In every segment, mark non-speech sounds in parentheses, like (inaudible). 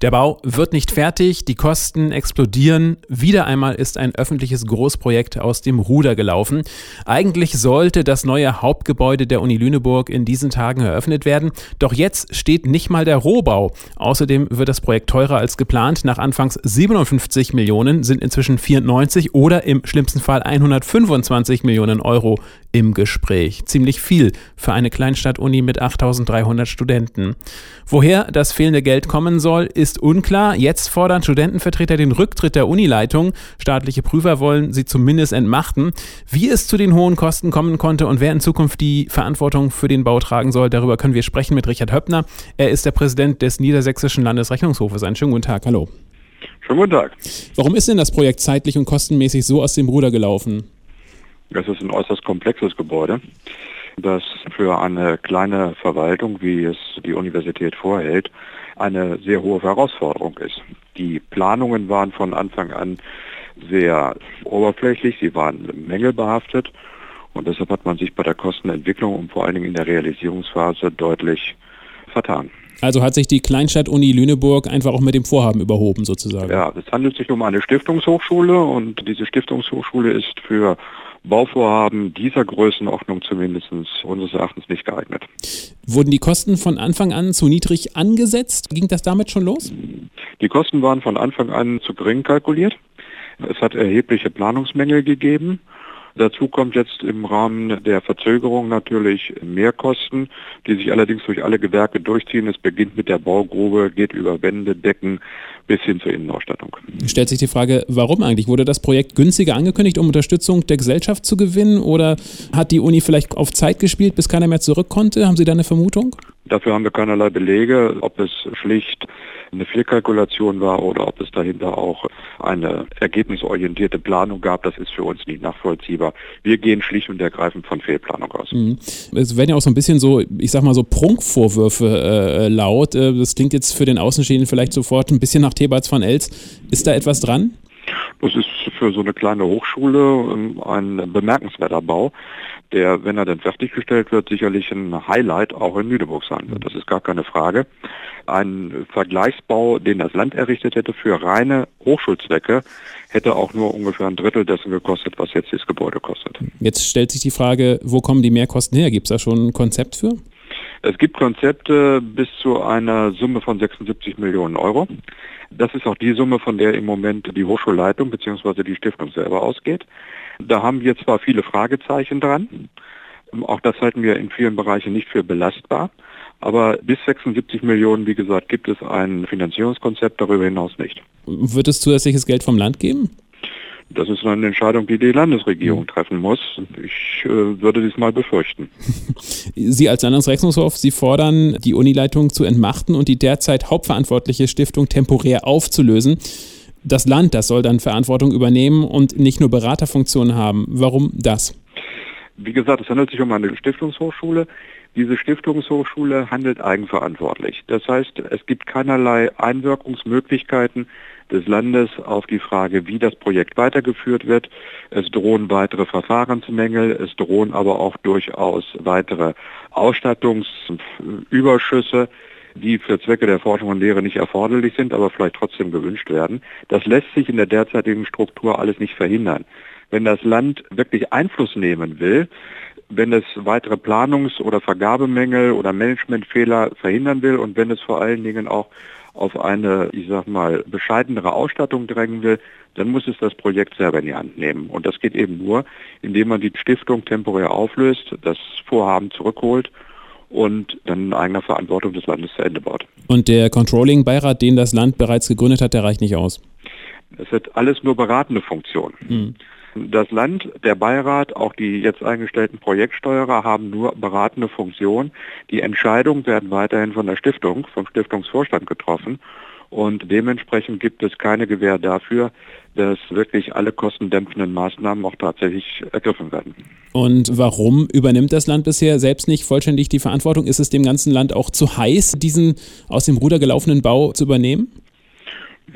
Der Bau wird nicht fertig, die Kosten explodieren. Wieder einmal ist ein öffentliches Großprojekt aus dem Ruder gelaufen. Eigentlich sollte das neue Hauptgebäude der Uni Lüneburg in diesen Tagen eröffnet werden. Doch jetzt steht nicht mal der Rohbau. Außerdem wird das Projekt teurer als geplant. Nach anfangs 57 Millionen sind inzwischen 94 oder im schlimmsten Fall 125 Millionen Euro im Gespräch. Ziemlich viel für eine Kleinstadt-Uni mit 8300 Studenten. Woher das fehlende Geld kommen soll, ist unklar. Jetzt fordern Studentenvertreter den Rücktritt der Unileitung. Staatliche Prüfer wollen sie zumindest entmachten. Wie es zu den hohen Kosten kommen konnte und wer in Zukunft die Verantwortung für den Bau tragen soll, darüber können wir sprechen mit Richard Höppner. Er ist der Präsident des Niedersächsischen Landesrechnungshofes. Einen schönen guten Tag. Hallo. Schönen guten Tag. Warum ist denn das Projekt zeitlich und kostenmäßig so aus dem Ruder gelaufen? Das ist ein äußerst komplexes Gebäude, das für eine kleine Verwaltung, wie es die Universität vorhält, eine sehr hohe Herausforderung ist. Die Planungen waren von Anfang an sehr oberflächlich, sie waren mängelbehaftet und deshalb hat man sich bei der Kostenentwicklung und vor allen Dingen in der Realisierungsphase deutlich vertan. Also hat sich die Kleinstadt-Uni Lüneburg einfach auch mit dem Vorhaben überhoben sozusagen? Ja, es handelt sich um eine Stiftungshochschule und diese Stiftungshochschule ist für Bauvorhaben dieser Größenordnung zumindest unseres Erachtens nicht geeignet. Wurden die Kosten von Anfang an zu niedrig angesetzt? Ging das damit schon los? Die Kosten waren von Anfang an zu gering kalkuliert. Es hat erhebliche Planungsmängel gegeben. Dazu kommt jetzt im Rahmen der Verzögerung natürlich Mehrkosten, die sich allerdings durch alle Gewerke durchziehen. Es beginnt mit der Baugrube, geht über Wände, Decken bis hin zur Innenausstattung. Stellt sich die Frage, warum eigentlich? Wurde das Projekt günstiger angekündigt, um Unterstützung der Gesellschaft zu gewinnen oder hat die Uni vielleicht auf Zeit gespielt, bis keiner mehr zurück konnte? Haben Sie da eine Vermutung? Dafür haben wir keinerlei Belege, ob es schlicht eine Fehlkalkulation war oder ob es dahinter auch eine ergebnisorientierte Planung gab, das ist für uns nicht nachvollziehbar. Wir gehen schlicht und ergreifend von Fehlplanung aus. Mhm. Es werden ja auch so ein bisschen so, ich sag mal so Prunkvorwürfe äh, laut. Äh, das klingt jetzt für den Außenstehenden vielleicht sofort ein bisschen nach Theberts von Els. Ist da etwas dran? Das ist für so eine kleine Hochschule ähm, ein bemerkenswerter Bau, der, wenn er dann fertiggestellt wird, sicherlich ein Highlight auch in Lüneburg sein wird. Das ist gar keine Frage. Ein Vergleichsbau, den das Land errichtet hätte für reine Hochschulzwecke, hätte auch nur ungefähr ein Drittel dessen gekostet, was jetzt das Gebäude kostet. Jetzt stellt sich die Frage, wo kommen die Mehrkosten her? Gibt es da schon ein Konzept für? Es gibt Konzepte bis zu einer Summe von 76 Millionen Euro. Das ist auch die Summe, von der im Moment die Hochschulleitung bzw. die Stiftung selber ausgeht. Da haben wir zwar viele Fragezeichen dran, auch das halten wir in vielen Bereichen nicht für belastbar, aber bis 76 Millionen, wie gesagt, gibt es ein Finanzierungskonzept, darüber hinaus nicht. Wird es zusätzliches Geld vom Land geben? Das ist eine Entscheidung, die die Landesregierung treffen muss. Ich äh, würde dies mal befürchten. (laughs) Sie als Landesrechnungshof, Sie fordern, die Unileitung zu entmachten und die derzeit hauptverantwortliche Stiftung temporär aufzulösen. Das Land, das soll dann Verantwortung übernehmen und nicht nur Beraterfunktionen haben. Warum das? Wie gesagt, es handelt sich um eine Stiftungshochschule. Diese Stiftungshochschule handelt eigenverantwortlich. Das heißt, es gibt keinerlei Einwirkungsmöglichkeiten des Landes auf die Frage, wie das Projekt weitergeführt wird. Es drohen weitere Verfahrensmängel, es drohen aber auch durchaus weitere Ausstattungsüberschüsse die für Zwecke der Forschung und Lehre nicht erforderlich sind, aber vielleicht trotzdem gewünscht werden. Das lässt sich in der derzeitigen Struktur alles nicht verhindern. Wenn das Land wirklich Einfluss nehmen will, wenn es weitere Planungs- oder Vergabemängel oder Managementfehler verhindern will und wenn es vor allen Dingen auch auf eine, ich sag mal, bescheidenere Ausstattung drängen will, dann muss es das Projekt selber in die Hand nehmen. Und das geht eben nur, indem man die Stiftung temporär auflöst, das Vorhaben zurückholt und dann in eigener Verantwortung des Landes zu Ende baut. Und der Controlling-Beirat, den das Land bereits gegründet hat, der reicht nicht aus? Es hat alles nur beratende Funktionen. Hm. Das Land, der Beirat, auch die jetzt eingestellten Projektsteuerer haben nur beratende Funktion. Die Entscheidungen werden weiterhin von der Stiftung, vom Stiftungsvorstand getroffen. Und dementsprechend gibt es keine Gewähr dafür, dass wirklich alle kostendämpfenden Maßnahmen auch tatsächlich ergriffen werden. Und warum übernimmt das Land bisher selbst nicht vollständig die Verantwortung? Ist es dem ganzen Land auch zu heiß, diesen aus dem Ruder gelaufenen Bau zu übernehmen?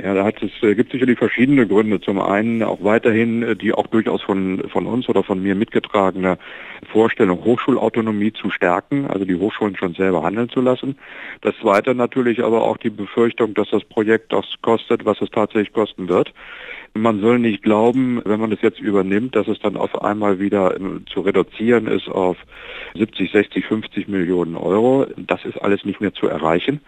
Ja, da hat es, äh, gibt sicherlich verschiedene Gründe. Zum einen auch weiterhin äh, die auch durchaus von, von uns oder von mir mitgetragene Vorstellung, Hochschulautonomie zu stärken, also die Hochschulen schon selber handeln zu lassen. Das zweite natürlich aber auch die Befürchtung, dass das Projekt das kostet, was es tatsächlich kosten wird. Man soll nicht glauben, wenn man es jetzt übernimmt, dass es dann auf einmal wieder äh, zu reduzieren ist auf 70, 60, 50 Millionen Euro. Das ist alles nicht mehr zu erreichen.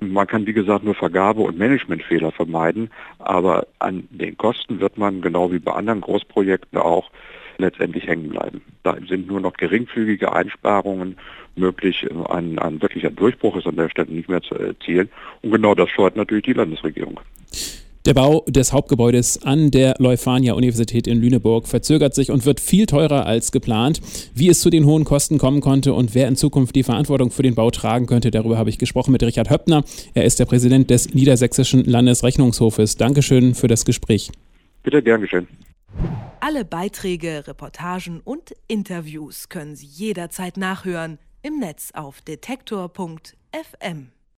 Man kann, wie gesagt, nur Vergabe- und Managementfehler vermeiden, aber an den Kosten wird man, genau wie bei anderen Großprojekten auch, letztendlich hängen bleiben. Da sind nur noch geringfügige Einsparungen möglich. Ein, ein wirklicher Durchbruch ist an der Stelle nicht mehr zu erzielen. Und genau das scheut natürlich die Landesregierung. Der Bau des Hauptgebäudes an der Leuphania-Universität in Lüneburg verzögert sich und wird viel teurer als geplant. Wie es zu den hohen Kosten kommen konnte und wer in Zukunft die Verantwortung für den Bau tragen könnte, darüber habe ich gesprochen mit Richard Höppner. Er ist der Präsident des Niedersächsischen Landesrechnungshofes. Dankeschön für das Gespräch. Bitte gern geschehen. Alle Beiträge, Reportagen und Interviews können Sie jederzeit nachhören im Netz auf detektor.fm.